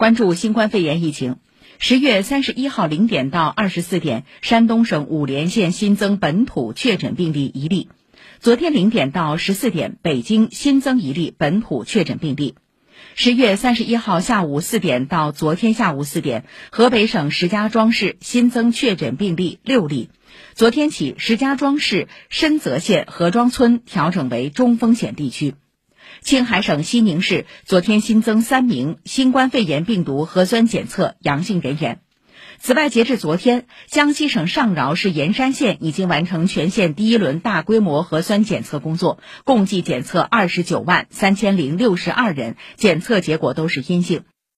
关注新冠肺炎疫情，十月三十一号零点到二十四点，山东省五莲县新增本土确诊病例一例。昨天零点到十四点，北京新增一例本土确诊病例。十月三十一号下午四点到昨天下午四点，河北省石家庄市新增确诊病例六例。昨天起，石家庄市深泽县何庄村调整为中风险地区。青海省西宁市昨天新增三名新冠肺炎病毒核酸检测阳性人员。此外，截至昨天，江西省上饶市盐山县已经完成全县第一轮大规模核酸检测工作，共计检测二十九万三千零六十二人，检测结果都是阴性。